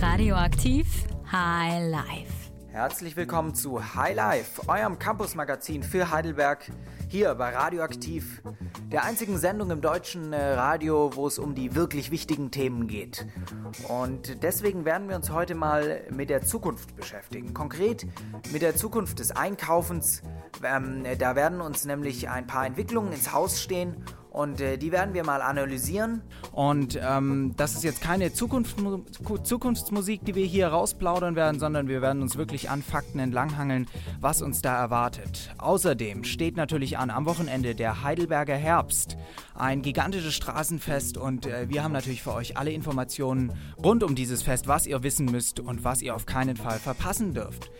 Radioaktiv High Life. Herzlich willkommen zu High Life, eurem Campus-Magazin für Heidelberg, hier bei Radioaktiv, der einzigen Sendung im deutschen äh, Radio, wo es um die wirklich wichtigen Themen geht. Und deswegen werden wir uns heute mal mit der Zukunft beschäftigen. Konkret mit der Zukunft des Einkaufens. Ähm, da werden uns nämlich ein paar Entwicklungen ins Haus stehen und äh, die werden wir mal analysieren. Und ähm, das ist jetzt keine Zukunft, Zukunftsmusik, die wir hier rausplaudern werden, sondern wir werden uns wirklich an Fakten entlanghangeln, was uns da erwartet. Außerdem steht natürlich an am Wochenende der Heidelberger Herbst. Ein gigantisches Straßenfest und äh, wir haben natürlich für euch alle Informationen rund um dieses Fest, was ihr wissen müsst und was ihr auf keinen Fall verpassen dürft.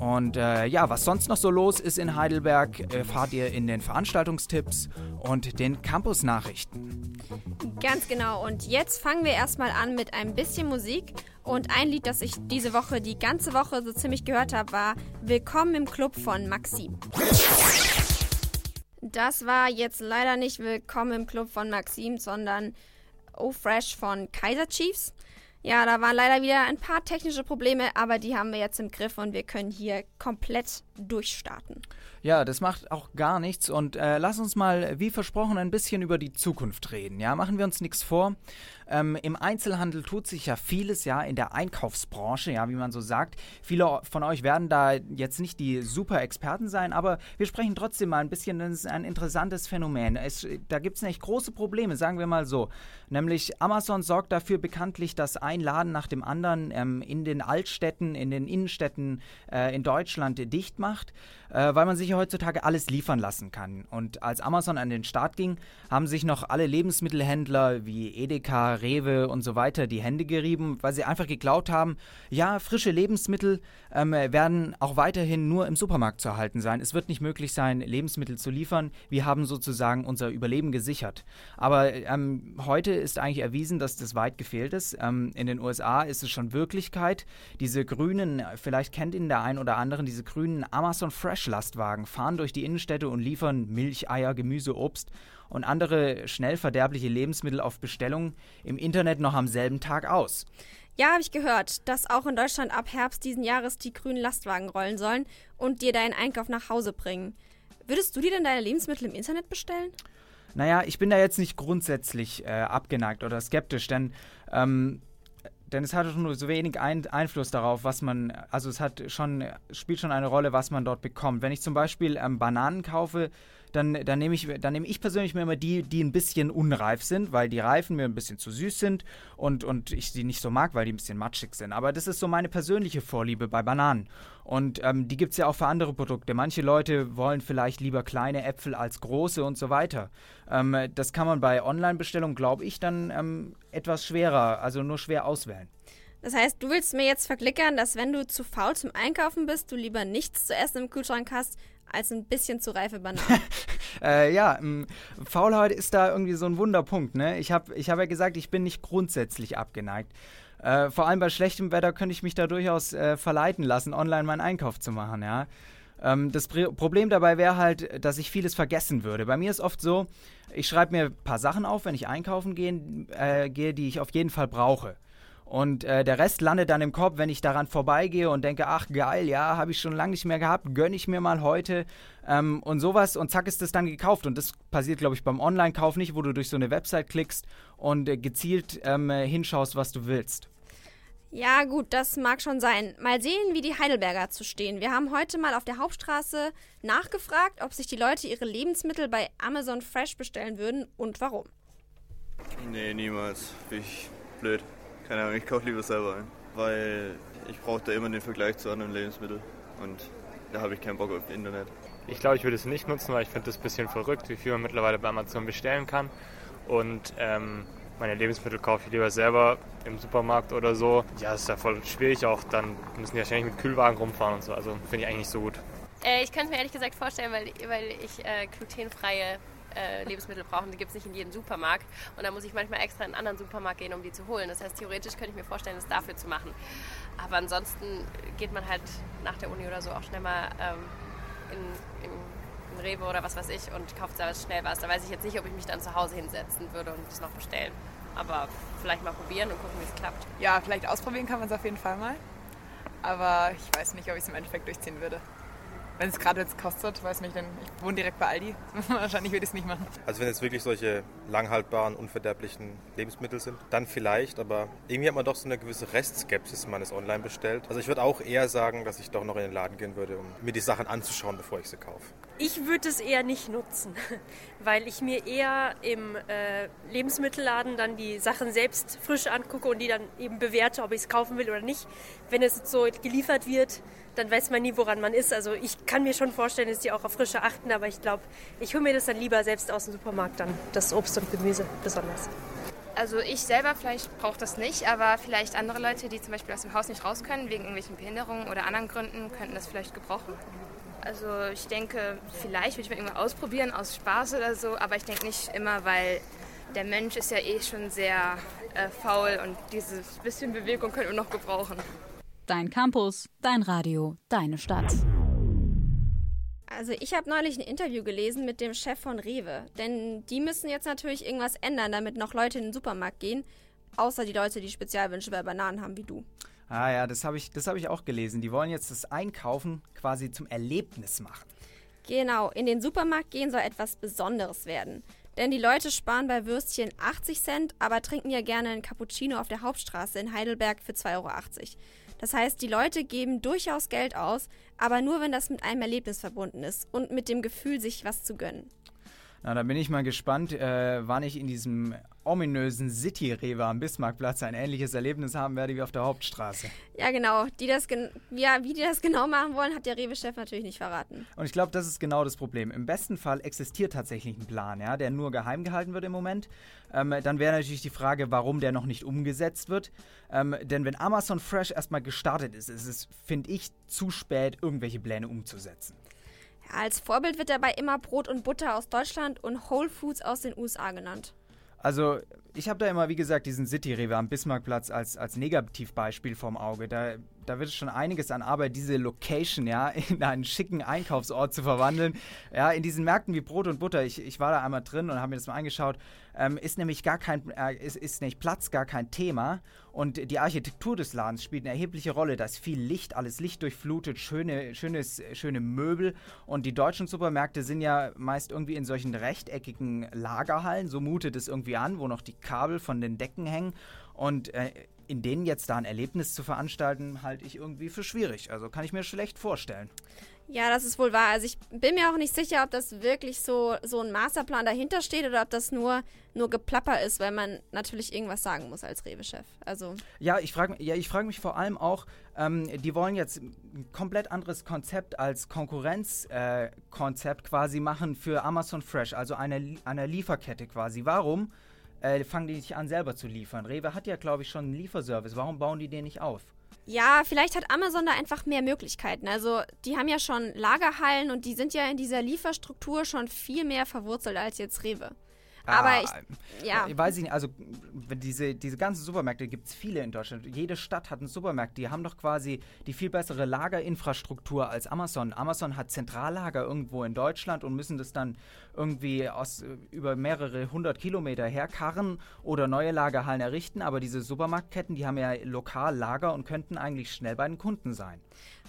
Und äh, ja, was sonst noch so los ist in Heidelberg, erfahrt ihr in den Veranstaltungstipps und den Campus-Nachrichten. Ganz genau. Und jetzt fangen wir erstmal an mit ein bisschen Musik. Und ein Lied, das ich diese Woche, die ganze Woche so ziemlich gehört habe, war Willkommen im Club von Maxim. Das war jetzt leider nicht Willkommen im Club von Maxim, sondern Oh Fresh von Kaiser Chiefs. Ja, da waren leider wieder ein paar technische Probleme, aber die haben wir jetzt im Griff und wir können hier komplett durchstarten. Ja, das macht auch gar nichts und äh, lass uns mal, wie versprochen, ein bisschen über die Zukunft reden. Ja, machen wir uns nichts vor. Ähm, Im Einzelhandel tut sich ja vieles, ja, in der Einkaufsbranche, ja, wie man so sagt. Viele von euch werden da jetzt nicht die super Experten sein, aber wir sprechen trotzdem mal ein bisschen, das ist ein interessantes Phänomen. Es, da gibt es nämlich große Probleme, sagen wir mal so. Nämlich Amazon sorgt dafür bekanntlich, dass ein Laden nach dem anderen ähm, in den Altstädten, in den Innenstädten äh, in Deutschland dicht macht, äh, weil man sich ja heutzutage alles liefern lassen kann. Und als Amazon an den Start ging, haben sich noch alle Lebensmittelhändler wie Edeka, Rewe und so weiter die Hände gerieben, weil sie einfach geglaubt haben, ja, frische Lebensmittel ähm, werden auch weiterhin nur im Supermarkt zu erhalten sein. Es wird nicht möglich sein, Lebensmittel zu liefern. Wir haben sozusagen unser Überleben gesichert. Aber ähm, heute ist eigentlich erwiesen, dass das weit gefehlt ist. Ähm, in den USA ist es schon Wirklichkeit. Diese grünen, vielleicht kennt ihn der ein oder andere, diese grünen Amazon Fresh Lastwagen fahren durch die Innenstädte und liefern Milch, Eier, Gemüse, Obst und andere schnell verderbliche Lebensmittel auf Bestellung im Internet noch am selben Tag aus. Ja, habe ich gehört, dass auch in Deutschland ab Herbst diesen Jahres die grünen Lastwagen rollen sollen und dir deinen Einkauf nach Hause bringen. Würdest du dir denn deine Lebensmittel im Internet bestellen? Naja, ich bin da jetzt nicht grundsätzlich äh, abgeneigt oder skeptisch, denn ähm, denn es hat nur so wenig ein Einfluss darauf, was man, also es hat schon, spielt schon eine Rolle, was man dort bekommt. Wenn ich zum Beispiel ähm, Bananen kaufe, dann, dann nehme ich, nehm ich persönlich mir immer die, die ein bisschen unreif sind, weil die Reifen mir ein bisschen zu süß sind und, und ich sie nicht so mag, weil die ein bisschen matschig sind. Aber das ist so meine persönliche Vorliebe bei Bananen. Und ähm, die gibt es ja auch für andere Produkte. Manche Leute wollen vielleicht lieber kleine Äpfel als große und so weiter. Ähm, das kann man bei Online-Bestellungen, glaube ich, dann ähm, etwas schwerer, also nur schwer auswählen. Das heißt, du willst mir jetzt verklickern, dass wenn du zu faul zum Einkaufen bist, du lieber nichts zu essen im Kühlschrank hast, als ein bisschen zu reife Bananen. äh, ja, ähm, Faulheit ist da irgendwie so ein Wunderpunkt. Ne? Ich habe ich hab ja gesagt, ich bin nicht grundsätzlich abgeneigt. Äh, vor allem bei schlechtem Wetter könnte ich mich da durchaus äh, verleiten lassen, online meinen Einkauf zu machen. Ja? Ähm, das Problem dabei wäre halt, dass ich vieles vergessen würde. Bei mir ist oft so, ich schreibe mir ein paar Sachen auf, wenn ich einkaufen gehen, äh, gehe, die ich auf jeden Fall brauche. Und äh, der Rest landet dann im Kopf, wenn ich daran vorbeigehe und denke, ach geil, ja, habe ich schon lange nicht mehr gehabt, gönne ich mir mal heute ähm, und sowas und zack ist das dann gekauft. Und das passiert, glaube ich, beim Online-Kauf nicht, wo du durch so eine Website klickst und äh, gezielt ähm, hinschaust, was du willst. Ja, gut, das mag schon sein. Mal sehen, wie die Heidelberger zu stehen. Wir haben heute mal auf der Hauptstraße nachgefragt, ob sich die Leute ihre Lebensmittel bei Amazon Fresh bestellen würden und warum. Nee, niemals. Ich blöd. Keine Ahnung, ich kaufe lieber selber ein. Weil ich brauche da immer den Vergleich zu anderen Lebensmitteln. Und da habe ich keinen Bock auf Internet. Ich glaube, ich würde es nicht nutzen, weil ich finde das ein bisschen verrückt, wie viel man mittlerweile bei Amazon bestellen kann. Und ähm, meine Lebensmittel kaufe ich lieber selber im Supermarkt oder so. Ja, ist ja voll schwierig auch. Dann müssen die wahrscheinlich mit Kühlwagen rumfahren und so. Also finde ich eigentlich nicht so gut. Äh, ich könnte es mir ehrlich gesagt vorstellen, weil, weil ich äh, glutenfreie äh, Lebensmittel brauche. Die gibt es nicht in jedem Supermarkt. Und da muss ich manchmal extra in einen anderen Supermarkt gehen, um die zu holen. Das heißt, theoretisch könnte ich mir vorstellen, das dafür zu machen. Aber ansonsten geht man halt nach der Uni oder so auch schnell mal ähm, in, in in Rewe oder was weiß ich und kauft da schnell was. Da weiß ich jetzt nicht, ob ich mich dann zu Hause hinsetzen würde und es noch bestellen. Aber vielleicht mal probieren und gucken, wie es klappt. Ja, vielleicht ausprobieren kann man es auf jeden Fall mal. Aber ich weiß nicht, ob ich es im Endeffekt durchziehen würde. Wenn es gerade jetzt kostet, weiß nicht, denn ich wohne direkt bei Aldi. Wahrscheinlich würde ich es nicht machen. Also wenn es wirklich solche langhaltbaren, unverderblichen Lebensmittel sind, dann vielleicht, aber irgendwie hat man doch so eine gewisse Restskepsis, wenn man es online bestellt. Also ich würde auch eher sagen, dass ich doch noch in den Laden gehen würde, um mir die Sachen anzuschauen, bevor ich sie kaufe. Ich würde es eher nicht nutzen, weil ich mir eher im äh, Lebensmittelladen dann die Sachen selbst frisch angucke und die dann eben bewerte, ob ich es kaufen will oder nicht. Wenn es so geliefert wird, dann weiß man nie, woran man ist. Also ich kann mir schon vorstellen, dass die auch auf Frische achten, aber ich glaube, ich hole mir das dann lieber selbst aus dem Supermarkt dann, das Obst und Gemüse besonders. Also ich selber vielleicht brauche das nicht, aber vielleicht andere Leute, die zum Beispiel aus dem Haus nicht raus können, wegen irgendwelchen Behinderungen oder anderen Gründen, könnten das vielleicht gebrauchen. Also ich denke, vielleicht würde ich mal irgendwann ausprobieren, aus Spaß oder so, aber ich denke nicht immer, weil der Mensch ist ja eh schon sehr äh, faul und dieses bisschen Bewegung könnte wir noch gebrauchen. Dein Campus, dein Radio, deine Stadt. Also ich habe neulich ein Interview gelesen mit dem Chef von Rewe, denn die müssen jetzt natürlich irgendwas ändern, damit noch Leute in den Supermarkt gehen, außer die Leute, die Spezialwünsche bei Bananen haben wie du. Ah ja, das habe ich, hab ich auch gelesen. Die wollen jetzt das Einkaufen quasi zum Erlebnis machen. Genau, in den Supermarkt gehen soll etwas Besonderes werden. Denn die Leute sparen bei Würstchen 80 Cent, aber trinken ja gerne einen Cappuccino auf der Hauptstraße in Heidelberg für 2,80 Euro. Das heißt, die Leute geben durchaus Geld aus, aber nur wenn das mit einem Erlebnis verbunden ist und mit dem Gefühl, sich was zu gönnen. Na, da bin ich mal gespannt, äh, wann ich in diesem ominösen City-Rewe am Bismarckplatz ein ähnliches Erlebnis haben werde wie auf der Hauptstraße. Ja, genau. Die das ja, wie die das genau machen wollen, hat der Rewe-Chef natürlich nicht verraten. Und ich glaube, das ist genau das Problem. Im besten Fall existiert tatsächlich ein Plan, ja, der nur geheim gehalten wird im Moment. Ähm, dann wäre natürlich die Frage, warum der noch nicht umgesetzt wird. Ähm, denn wenn Amazon Fresh erstmal gestartet ist, ist es, finde ich, zu spät, irgendwelche Pläne umzusetzen. Ja, als Vorbild wird dabei immer Brot und Butter aus Deutschland und Whole Foods aus den USA genannt. Also ich habe da immer, wie gesagt, diesen City-Rewe am Bismarckplatz als, als Negativbeispiel vorm Auge. Da, da wird schon einiges an Arbeit, diese Location ja in einen schicken Einkaufsort zu verwandeln. Ja, in diesen Märkten wie Brot und Butter, ich, ich war da einmal drin und habe mir das mal angeschaut, ähm, ist nämlich gar kein, äh, ist, ist nämlich Platz gar kein Thema. Und die Architektur des Ladens spielt eine erhebliche Rolle. Da ist viel Licht, alles Licht durchflutet, schöne, schönes, schöne Möbel. Und die deutschen Supermärkte sind ja meist irgendwie in solchen rechteckigen Lagerhallen, so mutet es irgendwie an, wo noch die Kabel von den Decken hängen. Und äh, in denen jetzt da ein Erlebnis zu veranstalten, halte ich irgendwie für schwierig. Also kann ich mir schlecht vorstellen. Ja, das ist wohl wahr. Also ich bin mir auch nicht sicher, ob das wirklich so, so ein Masterplan dahinter steht oder ob das nur, nur Geplapper ist, weil man natürlich irgendwas sagen muss als Rewe-Chef. Also ja, ich frage ja, frag mich vor allem auch, ähm, die wollen jetzt ein komplett anderes Konzept als Konkurrenzkonzept äh, quasi machen für Amazon Fresh, also eine, eine Lieferkette quasi. Warum äh, fangen die nicht an, selber zu liefern? Rewe hat ja, glaube ich, schon einen Lieferservice. Warum bauen die den nicht auf? Ja, vielleicht hat Amazon da einfach mehr Möglichkeiten. Also die haben ja schon Lagerhallen und die sind ja in dieser Lieferstruktur schon viel mehr verwurzelt als jetzt Rewe. Aber ah, ich, ja. Ich weiß nicht, also diese, diese ganzen Supermärkte gibt es viele in Deutschland. Jede Stadt hat einen Supermarkt. Die haben doch quasi die viel bessere Lagerinfrastruktur als Amazon. Amazon hat Zentrallager irgendwo in Deutschland und müssen das dann irgendwie aus, über mehrere hundert Kilometer herkarren oder neue Lagerhallen errichten. Aber diese Supermarktketten, die haben ja lokal Lager und könnten eigentlich schnell bei den Kunden sein.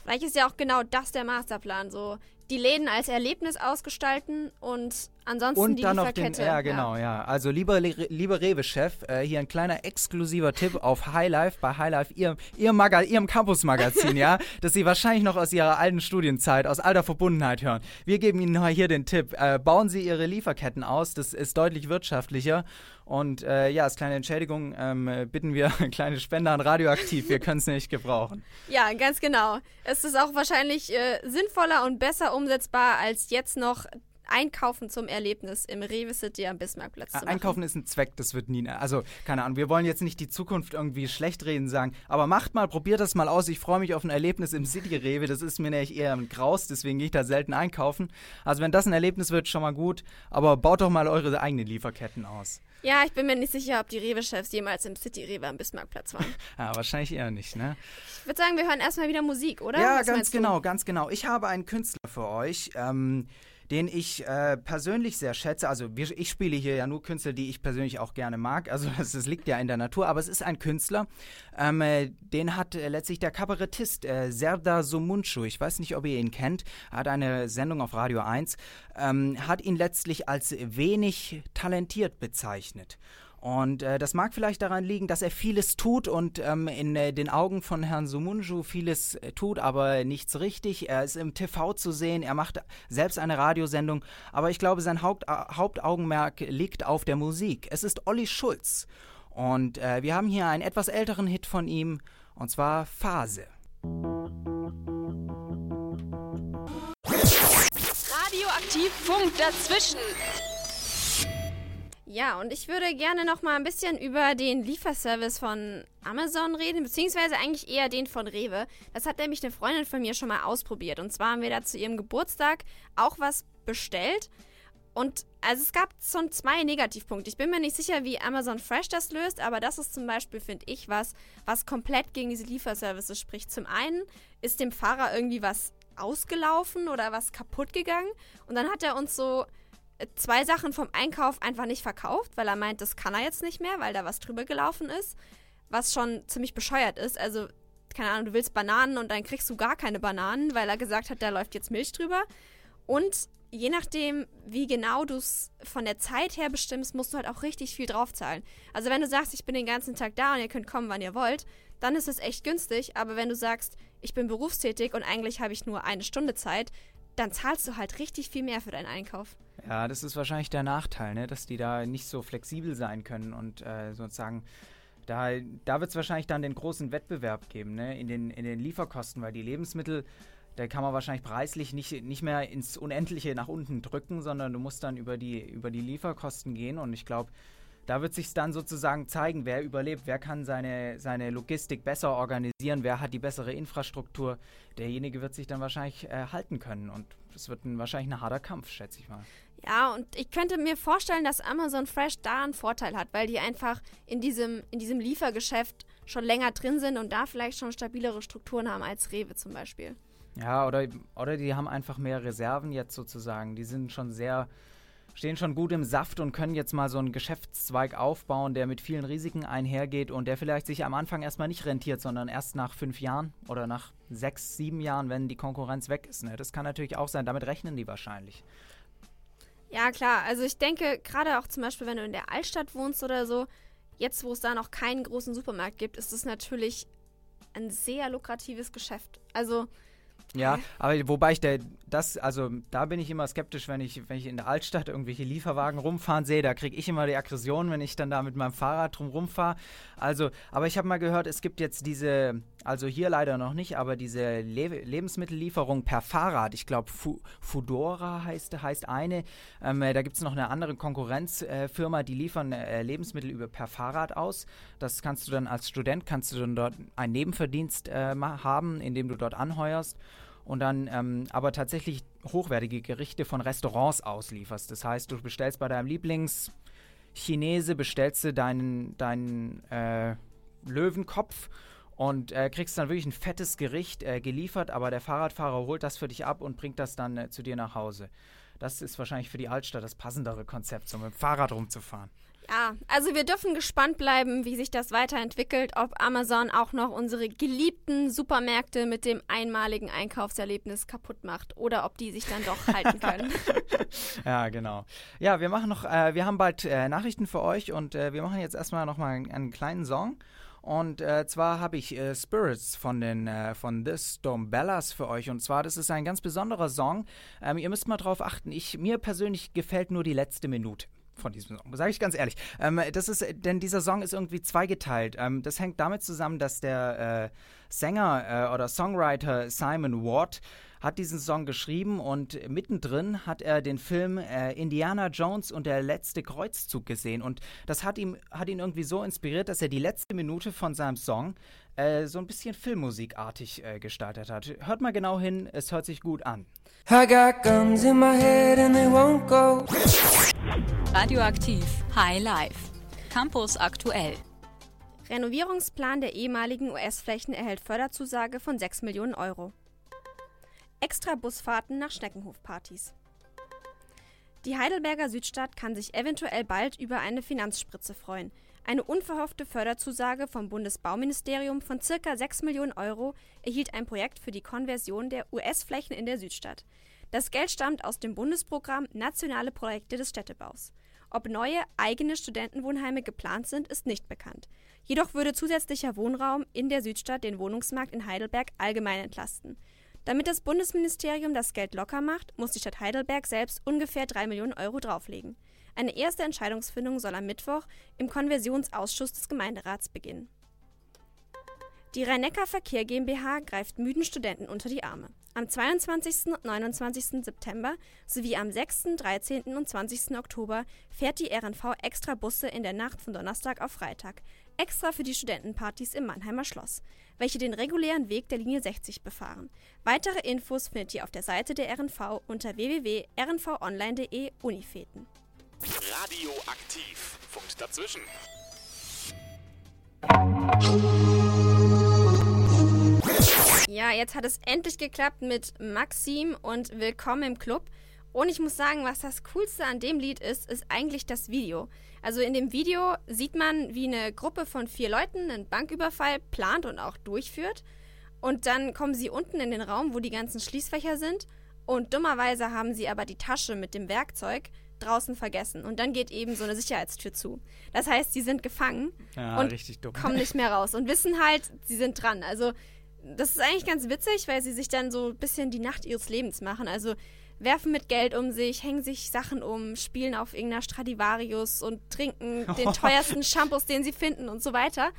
Vielleicht ist ja auch genau das der Masterplan, so die Läden als Erlebnis ausgestalten und ansonsten und die dann noch den, ja genau, ja. ja. Also lieber, lieber Rewe-Chef, äh, hier ein kleiner exklusiver Tipp auf Highlife, bei Highlife, ihrem, ihrem, Maga ihrem Campus-Magazin, ja, das Sie wahrscheinlich noch aus Ihrer alten Studienzeit, aus alter Verbundenheit hören. Wir geben Ihnen hier den Tipp, äh, bauen Sie Ihre Lieferketten aus, das ist deutlich wirtschaftlicher und äh, ja, als kleine Entschädigung ähm, bitten wir kleine Spender an Radioaktiv. Wir können es nicht gebrauchen. Ja, ganz genau. Es ist auch wahrscheinlich äh, sinnvoller und besser umsetzbar, als jetzt noch Einkaufen zum Erlebnis im Rewe City am Bismarckplatz zu machen. Einkaufen ist ein Zweck, das wird nie. Also, keine Ahnung, wir wollen jetzt nicht die Zukunft irgendwie schlecht reden sagen, aber macht mal, probiert das mal aus. Ich freue mich auf ein Erlebnis im City Rewe. Das ist mir nämlich eher ein Graus, deswegen gehe ich da selten einkaufen. Also, wenn das ein Erlebnis wird, schon mal gut. Aber baut doch mal eure eigenen Lieferketten aus. Ja, ich bin mir nicht sicher, ob die Rewe-Chefs jemals im City-Rewe am Bismarckplatz waren. ja, wahrscheinlich eher nicht, ne? Ich würde sagen, wir hören erstmal wieder Musik, oder? Ja, Was ganz genau, ganz genau. Ich habe einen Künstler für euch. Ähm, den ich äh, persönlich sehr schätze. Also ich spiele hier ja nur Künstler, die ich persönlich auch gerne mag. Also das, das liegt ja in der Natur. Aber es ist ein Künstler, ähm, äh, den hat äh, letztlich der Kabarettist äh, Serdar Somuncu. Ich weiß nicht, ob ihr ihn kennt. Er hat eine Sendung auf Radio 1. Ähm, hat ihn letztlich als wenig talentiert bezeichnet. Und äh, das mag vielleicht daran liegen, dass er vieles tut und ähm, in äh, den Augen von Herrn Sumunju vieles äh, tut, aber nichts richtig. Er ist im TV zu sehen, er macht selbst eine Radiosendung, aber ich glaube, sein Haupt, äh, Hauptaugenmerk liegt auf der Musik. Es ist Olli Schulz. Und äh, wir haben hier einen etwas älteren Hit von ihm, und zwar Phase. Radioaktiv Funk dazwischen. Ja, und ich würde gerne noch mal ein bisschen über den Lieferservice von Amazon reden, beziehungsweise eigentlich eher den von Rewe. Das hat nämlich eine Freundin von mir schon mal ausprobiert. Und zwar haben wir da zu ihrem Geburtstag auch was bestellt. Und also es gab schon zwei Negativpunkte. Ich bin mir nicht sicher, wie Amazon Fresh das löst, aber das ist zum Beispiel, finde ich, was, was komplett gegen diese Lieferservices spricht. Zum einen ist dem Fahrer irgendwie was ausgelaufen oder was kaputt gegangen. Und dann hat er uns so zwei Sachen vom Einkauf einfach nicht verkauft, weil er meint, das kann er jetzt nicht mehr, weil da was drüber gelaufen ist. Was schon ziemlich bescheuert ist. Also, keine Ahnung, du willst Bananen und dann kriegst du gar keine Bananen, weil er gesagt hat, da läuft jetzt Milch drüber. Und je nachdem, wie genau du es von der Zeit her bestimmst, musst du halt auch richtig viel draufzahlen. Also wenn du sagst, ich bin den ganzen Tag da und ihr könnt kommen, wann ihr wollt, dann ist es echt günstig. Aber wenn du sagst, ich bin berufstätig und eigentlich habe ich nur eine Stunde Zeit, dann zahlst du halt richtig viel mehr für deinen Einkauf. Ja, das ist wahrscheinlich der Nachteil, ne? dass die da nicht so flexibel sein können und äh, sozusagen da, da wird es wahrscheinlich dann den großen Wettbewerb geben ne? in, den, in den Lieferkosten, weil die Lebensmittel, da kann man wahrscheinlich preislich nicht, nicht mehr ins Unendliche nach unten drücken, sondern du musst dann über die, über die Lieferkosten gehen und ich glaube, da wird sich dann sozusagen zeigen, wer überlebt, wer kann seine, seine Logistik besser organisieren, wer hat die bessere Infrastruktur. Derjenige wird sich dann wahrscheinlich äh, halten können und es wird ein, wahrscheinlich ein harter Kampf, schätze ich mal. Ja, und ich könnte mir vorstellen, dass Amazon Fresh da einen Vorteil hat, weil die einfach in diesem, in diesem Liefergeschäft schon länger drin sind und da vielleicht schon stabilere Strukturen haben als Rewe zum Beispiel. Ja, oder, oder die haben einfach mehr Reserven jetzt sozusagen. Die sind schon sehr, stehen schon gut im Saft und können jetzt mal so einen Geschäftszweig aufbauen, der mit vielen Risiken einhergeht und der vielleicht sich am Anfang erstmal nicht rentiert, sondern erst nach fünf Jahren oder nach sechs, sieben Jahren, wenn die Konkurrenz weg ist. Ne? Das kann natürlich auch sein, damit rechnen die wahrscheinlich. Ja, klar. Also ich denke, gerade auch zum Beispiel, wenn du in der Altstadt wohnst oder so, jetzt wo es da noch keinen großen Supermarkt gibt, ist es natürlich ein sehr lukratives Geschäft. Also ja, aber wobei ich der, das, also da bin ich immer skeptisch, wenn ich, wenn ich in der Altstadt irgendwelche Lieferwagen rumfahren sehe, da kriege ich immer die Aggression, wenn ich dann da mit meinem Fahrrad drum rumfahre. Also, aber ich habe mal gehört, es gibt jetzt diese, also hier leider noch nicht, aber diese Le Lebensmittellieferung per Fahrrad, ich glaube Fu Fudora heißt, heißt eine, ähm, da gibt es noch eine andere Konkurrenzfirma, äh, die liefern äh, Lebensmittel über per Fahrrad aus. Das kannst du dann als Student, kannst du dann dort einen Nebenverdienst äh, haben, indem du dort anheuerst und dann ähm, aber tatsächlich hochwertige Gerichte von Restaurants auslieferst. Das heißt, du bestellst bei deinem Lieblingschinese, bestellst du deinen, deinen äh, Löwenkopf und äh, kriegst dann wirklich ein fettes Gericht äh, geliefert, aber der Fahrradfahrer holt das für dich ab und bringt das dann äh, zu dir nach Hause. Das ist wahrscheinlich für die Altstadt das passendere Konzept, so mit dem Fahrrad rumzufahren. Ja, also wir dürfen gespannt bleiben, wie sich das weiterentwickelt, ob Amazon auch noch unsere geliebten Supermärkte mit dem einmaligen Einkaufserlebnis kaputt macht oder ob die sich dann doch halten können. ja, genau. Ja, wir machen noch, äh, wir haben bald äh, Nachrichten für euch und äh, wir machen jetzt erstmal nochmal einen, einen kleinen Song. Und äh, zwar habe ich äh, Spirits von den äh, von The Storm Bellas für euch. Und zwar, das ist ein ganz besonderer Song. Ähm, ihr müsst mal drauf achten. Ich, mir persönlich gefällt nur die letzte Minute von diesem Song, sage ich ganz ehrlich. Ähm, das ist, denn dieser Song ist irgendwie zweigeteilt. Ähm, das hängt damit zusammen, dass der äh, Sänger äh, oder Songwriter Simon Ward hat diesen Song geschrieben und mittendrin hat er den Film äh, Indiana Jones und der letzte Kreuzzug gesehen und das hat, ihm, hat ihn irgendwie so inspiriert, dass er die letzte Minute von seinem Song äh, so ein bisschen filmmusikartig äh, gestaltet hat. Hört mal genau hin, es hört sich gut an. I got guns in my head and they won't go. Radioaktiv High Life. Campus aktuell. Renovierungsplan der ehemaligen US-Flächen erhält Förderzusage von 6 Millionen Euro. Extra Busfahrten nach Schneckenhofpartys. Die Heidelberger Südstadt kann sich eventuell bald über eine Finanzspritze freuen. Eine unverhoffte Förderzusage vom Bundesbauministerium von ca. 6 Millionen Euro erhielt ein Projekt für die Konversion der US-Flächen in der Südstadt. Das Geld stammt aus dem Bundesprogramm Nationale Projekte des Städtebaus. Ob neue eigene Studentenwohnheime geplant sind, ist nicht bekannt. Jedoch würde zusätzlicher Wohnraum in der Südstadt den Wohnungsmarkt in Heidelberg allgemein entlasten. Damit das Bundesministerium das Geld locker macht, muss die Stadt Heidelberg selbst ungefähr 3 Millionen Euro drauflegen. Eine erste Entscheidungsfindung soll am Mittwoch im Konversionsausschuss des Gemeinderats beginnen. Die Rhein-Neckar-Verkehr GmbH greift müden Studenten unter die Arme. Am 22. und 29. September sowie am 6., 13. und 20. Oktober fährt die RNV extra Busse in der Nacht von Donnerstag auf Freitag, extra für die Studentenpartys im Mannheimer Schloss, welche den regulären Weg der Linie 60 befahren. Weitere Infos findet ihr auf der Seite der RNV unter www.rnvonline.de Unifeten. Radioaktiv. Funkt dazwischen. Ja, jetzt hat es endlich geklappt mit Maxim und Willkommen im Club. Und ich muss sagen, was das Coolste an dem Lied ist, ist eigentlich das Video. Also in dem Video sieht man, wie eine Gruppe von vier Leuten einen Banküberfall plant und auch durchführt. Und dann kommen sie unten in den Raum, wo die ganzen Schließfächer sind. Und dummerweise haben sie aber die Tasche mit dem Werkzeug draußen vergessen. Und dann geht eben so eine Sicherheitstür zu. Das heißt, sie sind gefangen Ja, und richtig dumm. kommen nicht mehr raus und wissen halt, sie sind dran. Also das ist eigentlich ganz witzig, weil sie sich dann so ein bisschen die Nacht ihres Lebens machen. Also werfen mit Geld um sich, hängen sich Sachen um, spielen auf irgendeiner Stradivarius und trinken den teuersten Shampoos, den sie finden und so weiter.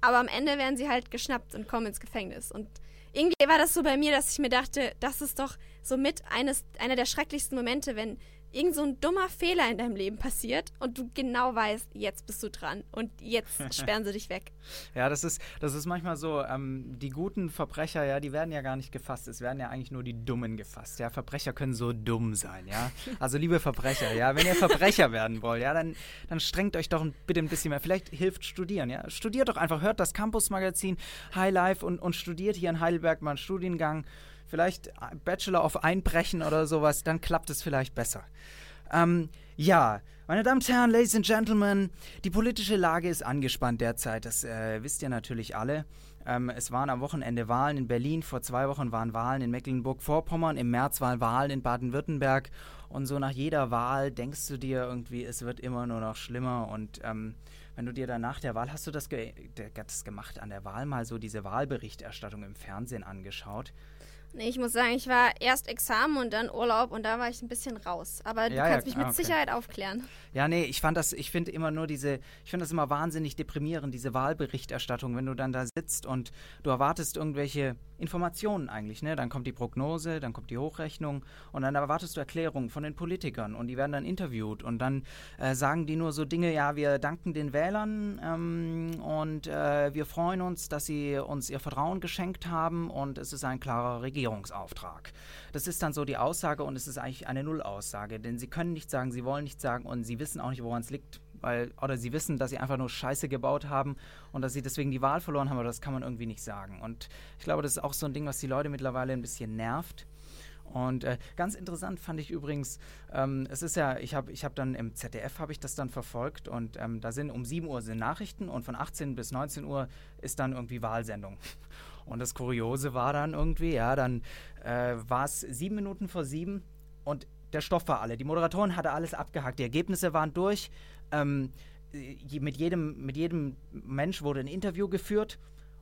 Aber am Ende werden sie halt geschnappt und kommen ins Gefängnis. Und irgendwie war das so bei mir, dass ich mir dachte, das ist doch so mit eines, einer der schrecklichsten Momente, wenn irgend so ein dummer Fehler in deinem Leben passiert und du genau weißt, jetzt bist du dran und jetzt sperren sie dich weg. Ja, das ist, das ist manchmal so, ähm, die guten Verbrecher, ja, die werden ja gar nicht gefasst. Es werden ja eigentlich nur die Dummen gefasst. Ja, Verbrecher können so dumm sein, ja. Also liebe Verbrecher, ja, wenn ihr Verbrecher werden wollt, ja, dann, dann strengt euch doch bitte ein bisschen mehr. Vielleicht hilft Studieren, ja. Studiert doch einfach, hört das Campus-Magazin High Life und, und studiert hier in Heidelberg mal einen Studiengang. Vielleicht Bachelor of Einbrechen oder sowas, dann klappt es vielleicht besser. Ähm, ja, meine Damen und Herren, Ladies and Gentlemen, die politische Lage ist angespannt derzeit. Das äh, wisst ihr natürlich alle. Ähm, es waren am Wochenende Wahlen in Berlin, vor zwei Wochen waren Wahlen in Mecklenburg-Vorpommern, im März waren Wahlen in Baden-Württemberg. Und so nach jeder Wahl denkst du dir irgendwie, es wird immer nur noch schlimmer. Und ähm, wenn du dir dann nach der Wahl, hast du das, ge das gemacht, an der Wahl mal so diese Wahlberichterstattung im Fernsehen angeschaut? Nee, ich muss sagen, ich war erst Examen und dann Urlaub und da war ich ein bisschen raus. Aber du Ja, ja, kannst mich mit okay. Sicherheit aufklären. Ja, nee, ich fand das, ich finde immer nur diese, ich finde das immer wahnsinnig deprimierend, diese Wahlberichterstattung, wenn du dann da sitzt und du erwartest irgendwelche Informationen eigentlich, ne? Dann kommt die Prognose, dann kommt die Hochrechnung und dann erwartest du Erklärungen von den Politikern und die werden dann interviewt und dann äh, sagen die nur so Dinge, ja, wir danken den Wählern ähm, und äh, wir freuen uns, dass sie uns ihr Vertrauen geschenkt haben und es ist ein klarer Regierungsauftrag. Das ist dann so die Aussage und es ist eigentlich eine Nullaussage, denn sie können nicht sagen, sie wollen nicht sagen und sie wissen auch nicht, woran es liegt. Weil, oder sie wissen, dass sie einfach nur Scheiße gebaut haben und dass sie deswegen die Wahl verloren haben, aber das kann man irgendwie nicht sagen. Und ich glaube, das ist auch so ein Ding, was die Leute mittlerweile ein bisschen nervt. Und äh, ganz interessant fand ich übrigens, ähm, es ist ja, ich habe ich hab dann im ZDF habe ich das dann verfolgt und ähm, da sind um 7 Uhr sind Nachrichten und von 18 bis 19 Uhr ist dann irgendwie Wahlsendung. Und das Kuriose war dann irgendwie, ja, dann äh, war es sieben Minuten vor sieben und der Stoff war alle. Die Moderatorin hatte alles abgehakt, die Ergebnisse waren durch. Ähm, je- mit, jedem, mit jedem Mensch wurde ein Interview geführt.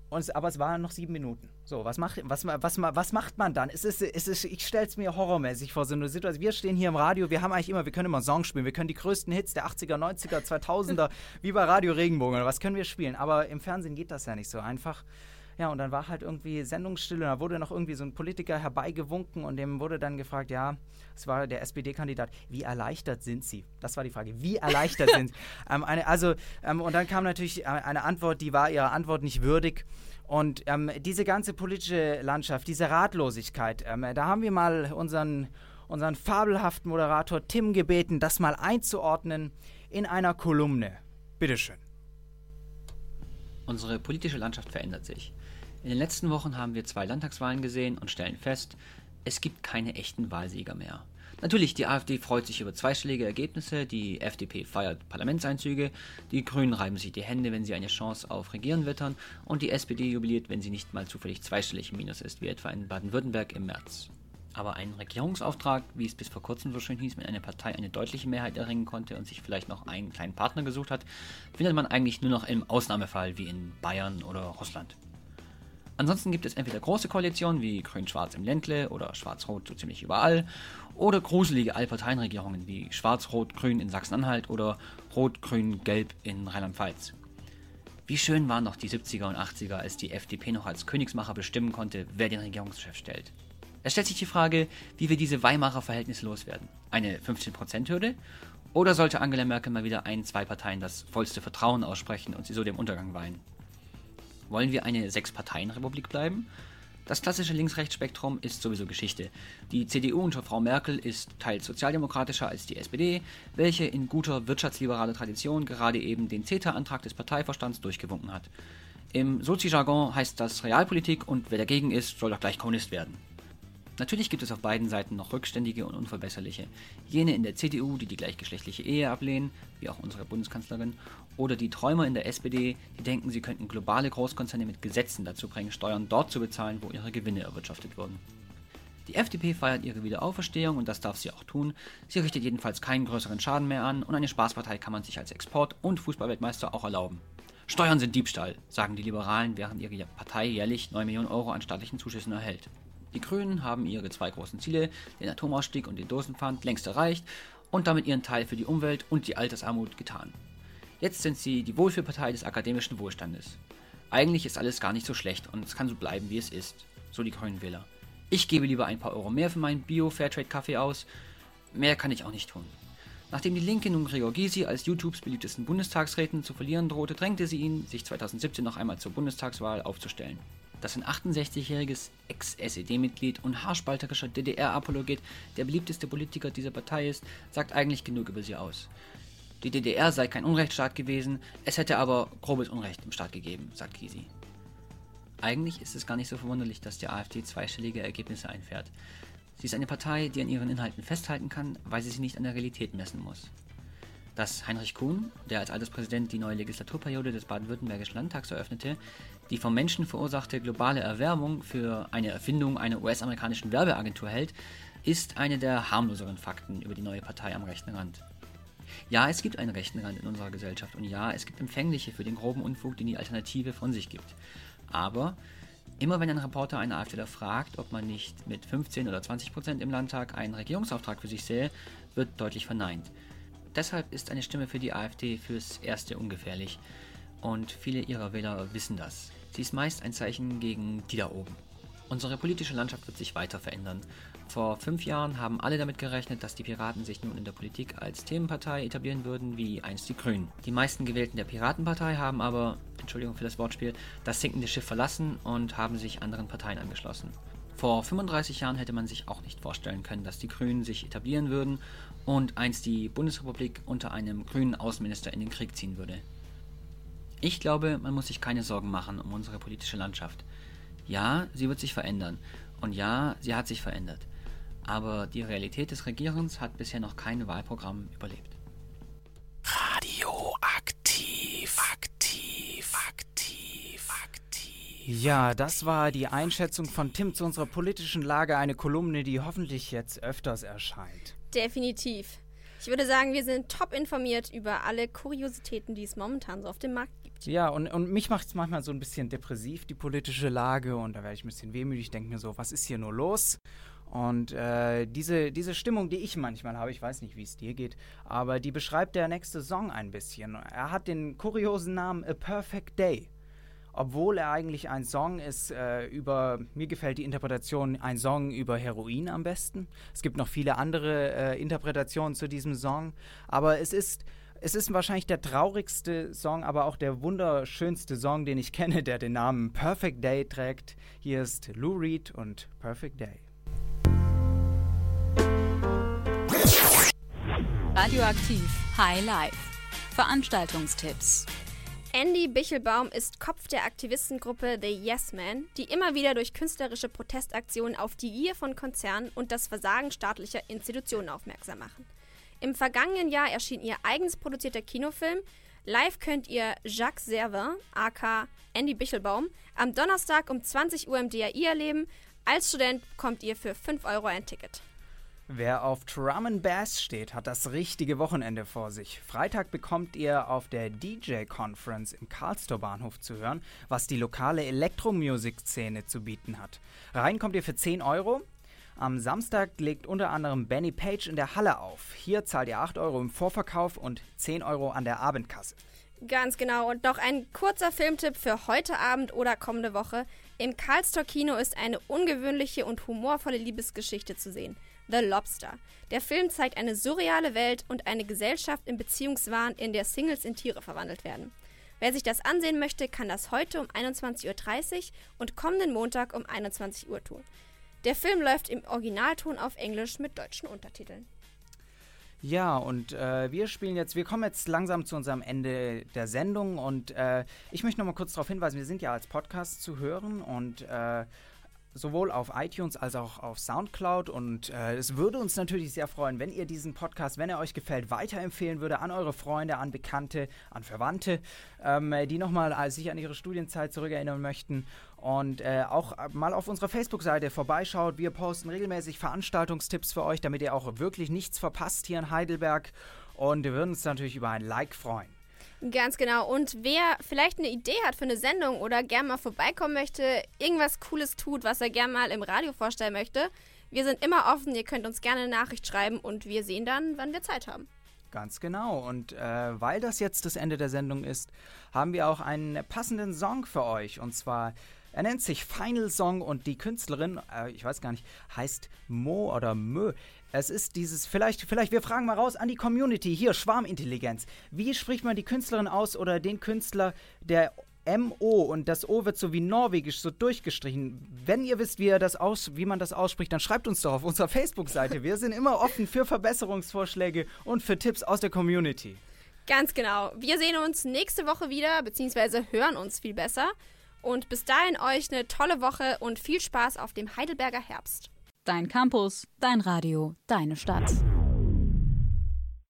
Und aber es waren noch sieben Minuten. So, was macht, was, was, was macht man dann? Es ist, es ist, ich stelle es mir horrormäßig vor, so eine Situation. Wir stehen hier im Radio, wir haben eigentlich immer, wir können immer Songs spielen, wir können die größten Hits der 80er, 90er, 2000er, wie bei Radio Regenbogen was können wir spielen. Aber im Fernsehen geht das ja nicht so einfach. Ja, und dann war halt irgendwie Sendungsstille und da wurde noch irgendwie so ein Politiker herbeigewunken und dem wurde dann gefragt, ja, es war der SPD-Kandidat, wie erleichtert sind Sie? Das war die Frage, wie erleichtert sind Sie? Ähm, eine, also, ähm, und dann kam natürlich äh, eine Antwort, die war ihrer Antwort nicht würdig. Und ähm, diese ganze politische Landschaft, diese Ratlosigkeit, ähm, da haben wir mal unseren, unseren fabelhaften Moderator Tim gebeten, das mal einzuordnen in einer Kolumne. Bitteschön. Unsere politische Landschaft verändert sich. In den letzten Wochen haben wir zwei Landtagswahlen gesehen und stellen fest, es gibt keine echten Wahlsieger mehr. Natürlich, die AfD freut sich über zweistellige Ergebnisse, die FDP feiert Parlamentseinzüge, die Grünen reiben sich die Hände, wenn sie eine Chance auf Regieren wittern und die SPD jubiliert, wenn sie nicht mal zufällig zweistellig im Minus ist, wie etwa in Baden-Württemberg im März. Aber ein Regierungsauftrag, wie es bis vor kurzem so schön hieß, wenn eine Partei eine deutliche Mehrheit erringen konnte und sich vielleicht noch einen kleinen Partner gesucht hat, findet man eigentlich nur noch im Ausnahmefall wie in Bayern oder Russland. Ansonsten gibt es entweder große Koalitionen wie Grün-Schwarz im Ländle oder Schwarz-Rot so ziemlich überall oder gruselige Allparteienregierungen wie Schwarz-Rot-Grün in Sachsen-Anhalt oder Rot-Grün-Gelb in Rheinland-Pfalz. Wie schön waren noch die 70er und 80er, als die FDP noch als Königsmacher bestimmen konnte, wer den Regierungschef stellt. Es stellt sich die Frage, wie wir diese Weimarer Verhältnisse loswerden. Eine 15%-Hürde? Oder sollte Angela Merkel mal wieder ein, zwei Parteien das vollste Vertrauen aussprechen und sie so dem Untergang weihen? Wollen wir eine Sechs-Parteien-Republik bleiben? Das klassische Links-Rechts-Spektrum ist sowieso Geschichte. Die CDU unter Frau Merkel ist teils sozialdemokratischer als die SPD, welche in guter wirtschaftsliberaler Tradition gerade eben den CETA-Antrag des Parteivorstands durchgewunken hat. Im Sozi-Jargon heißt das Realpolitik und wer dagegen ist, soll doch gleich Kommunist werden. Natürlich gibt es auf beiden Seiten noch rückständige und unverbesserliche. Jene in der CDU, die die gleichgeschlechtliche Ehe ablehnen, wie auch unsere Bundeskanzlerin, oder die Träumer in der SPD, die denken, sie könnten globale Großkonzerne mit Gesetzen dazu bringen, Steuern dort zu bezahlen, wo ihre Gewinne erwirtschaftet wurden. Die FDP feiert ihre Wiederauferstehung und das darf sie auch tun. Sie richtet jedenfalls keinen größeren Schaden mehr an und eine Spaßpartei kann man sich als Export- und Fußballweltmeister auch erlauben. Steuern sind Diebstahl, sagen die Liberalen, während ihre Partei jährlich 9 Millionen Euro an staatlichen Zuschüssen erhält. Die Grünen haben ihre zwei großen Ziele, den Atomausstieg und den Dosenpfand, längst erreicht und damit ihren Teil für die Umwelt und die Altersarmut getan. Jetzt sind sie die Wohlfühlpartei des akademischen Wohlstandes. Eigentlich ist alles gar nicht so schlecht und es kann so bleiben, wie es ist. So die Grünen Wähler. Ich gebe lieber ein paar Euro mehr für meinen Bio-Fairtrade-Kaffee aus. Mehr kann ich auch nicht tun. Nachdem die Linke nun Gregor Gysi als YouTubes beliebtesten Bundestagsräten zu verlieren drohte, drängte sie ihn, sich 2017 noch einmal zur Bundestagswahl aufzustellen dass ein 68-jähriges Ex-SED-Mitglied und haarspalterischer DDR-Apologet der beliebteste Politiker dieser Partei ist, sagt eigentlich genug über sie aus. Die DDR sei kein Unrechtsstaat gewesen, es hätte aber grobes Unrecht im Staat gegeben, sagt Gysi. Eigentlich ist es gar nicht so verwunderlich, dass die AfD zweistellige Ergebnisse einfährt. Sie ist eine Partei, die an ihren Inhalten festhalten kann, weil sie sich nicht an der Realität messen muss dass Heinrich Kuhn, der als Alterspräsident die neue Legislaturperiode des baden-württembergischen Landtags eröffnete, die vom Menschen verursachte globale Erwärmung für eine Erfindung einer US-amerikanischen Werbeagentur hält, ist eine der harmloseren Fakten über die neue Partei am rechten Rand. Ja, es gibt einen rechten Rand in unserer Gesellschaft und ja, es gibt Empfängliche für den groben Unfug, den die Alternative von sich gibt. Aber immer wenn ein Reporter einen AfDler fragt, ob man nicht mit 15 oder 20 Prozent im Landtag einen Regierungsauftrag für sich sähe, wird deutlich verneint. Deshalb ist eine Stimme für die AfD fürs Erste ungefährlich. Und viele ihrer Wähler wissen das. Sie ist meist ein Zeichen gegen die da oben. Unsere politische Landschaft wird sich weiter verändern. Vor fünf Jahren haben alle damit gerechnet, dass die Piraten sich nun in der Politik als Themenpartei etablieren würden, wie einst die Grünen. Die meisten Gewählten der Piratenpartei haben aber, Entschuldigung für das Wortspiel, das sinkende Schiff verlassen und haben sich anderen Parteien angeschlossen. Vor 35 Jahren hätte man sich auch nicht vorstellen können, dass die Grünen sich etablieren würden und einst die Bundesrepublik unter einem grünen Außenminister in den Krieg ziehen würde. Ich glaube, man muss sich keine Sorgen machen um unsere politische Landschaft. Ja, sie wird sich verändern. Und ja, sie hat sich verändert. Aber die Realität des Regierens hat bisher noch kein Wahlprogramm überlebt. Radioaktiv, aktiv, aktiv, aktiv. Ja, das war die Einschätzung von Tim zu unserer politischen Lage, eine Kolumne, die hoffentlich jetzt öfters erscheint. Definitiv. Ich würde sagen, wir sind top informiert über alle Kuriositäten, die es momentan so auf dem Markt gibt. Ja, und, und mich macht es manchmal so ein bisschen depressiv, die politische Lage. Und da werde ich ein bisschen wehmütig, Ich denke mir so, was ist hier nur los? Und äh, diese, diese Stimmung, die ich manchmal habe, ich weiß nicht, wie es dir geht, aber die beschreibt der nächste Song ein bisschen. Er hat den kuriosen Namen A Perfect Day obwohl er eigentlich ein Song ist äh, über, mir gefällt die Interpretation, ein Song über Heroin am besten. Es gibt noch viele andere äh, Interpretationen zu diesem Song, aber es ist, es ist wahrscheinlich der traurigste Song, aber auch der wunderschönste Song, den ich kenne, der den Namen Perfect Day trägt. Hier ist Lou Reed und Perfect Day. Radioaktiv High Life. Veranstaltungstipps. Andy Bichelbaum ist Kopf der Aktivistengruppe The Yes Men, die immer wieder durch künstlerische Protestaktionen auf die Gier von Konzernen und das Versagen staatlicher Institutionen aufmerksam machen. Im vergangenen Jahr erschien ihr eigens produzierter Kinofilm. Live könnt ihr Jacques Servin, aka Andy Bichelbaum, am Donnerstag um 20 Uhr im DAI erleben. Als Student bekommt ihr für 5 Euro ein Ticket. Wer auf Drum and Bass steht, hat das richtige Wochenende vor sich. Freitag bekommt ihr auf der DJ Conference im Karlstor Bahnhof zu hören, was die lokale Elektromusikszene zu bieten hat. Rein kommt ihr für 10 Euro. Am Samstag legt unter anderem Benny Page in der Halle auf. Hier zahlt ihr 8 Euro im Vorverkauf und 10 Euro an der Abendkasse. Ganz genau. Und noch ein kurzer Filmtipp für heute Abend oder kommende Woche. Im Karlstor Kino ist eine ungewöhnliche und humorvolle Liebesgeschichte zu sehen. The Lobster. Der Film zeigt eine surreale Welt und eine Gesellschaft im Beziehungswahn, in der Singles in Tiere verwandelt werden. Wer sich das ansehen möchte, kann das heute um 21.30 Uhr und kommenden Montag um 21 Uhr tun. Der Film läuft im Originalton auf Englisch mit deutschen Untertiteln. Ja, und äh, wir spielen jetzt, wir kommen jetzt langsam zu unserem Ende der Sendung und äh, ich möchte noch mal kurz darauf hinweisen, wir sind ja als Podcast zu hören und äh, sowohl auf iTunes als auch auf Soundcloud. Und äh, es würde uns natürlich sehr freuen, wenn ihr diesen Podcast, wenn er euch gefällt, weiterempfehlen würde an eure Freunde, an Bekannte, an Verwandte, ähm, die nochmal äh, sich an ihre Studienzeit zurückerinnern möchten. Und äh, auch mal auf unserer Facebook-Seite vorbeischaut. Wir posten regelmäßig Veranstaltungstipps für euch, damit ihr auch wirklich nichts verpasst hier in Heidelberg. Und wir würden uns natürlich über ein Like freuen. Ganz genau. Und wer vielleicht eine Idee hat für eine Sendung oder gerne mal vorbeikommen möchte, irgendwas Cooles tut, was er gerne mal im Radio vorstellen möchte, wir sind immer offen. Ihr könnt uns gerne eine Nachricht schreiben und wir sehen dann, wann wir Zeit haben. Ganz genau. Und äh, weil das jetzt das Ende der Sendung ist, haben wir auch einen passenden Song für euch. Und zwar, er nennt sich Final Song und die Künstlerin, äh, ich weiß gar nicht, heißt Mo oder Mö. Es ist dieses, vielleicht, vielleicht, wir fragen mal raus an die Community, hier, Schwarmintelligenz. Wie spricht man die Künstlerin aus oder den Künstler, der MO und das O wird so wie norwegisch so durchgestrichen. Wenn ihr wisst, wie, ihr das aus, wie man das ausspricht, dann schreibt uns doch auf unserer Facebook-Seite. Wir sind immer offen für Verbesserungsvorschläge und für Tipps aus der Community. Ganz genau. Wir sehen uns nächste Woche wieder, beziehungsweise hören uns viel besser. Und bis dahin euch eine tolle Woche und viel Spaß auf dem Heidelberger Herbst. Dein Campus, dein Radio, deine Stadt.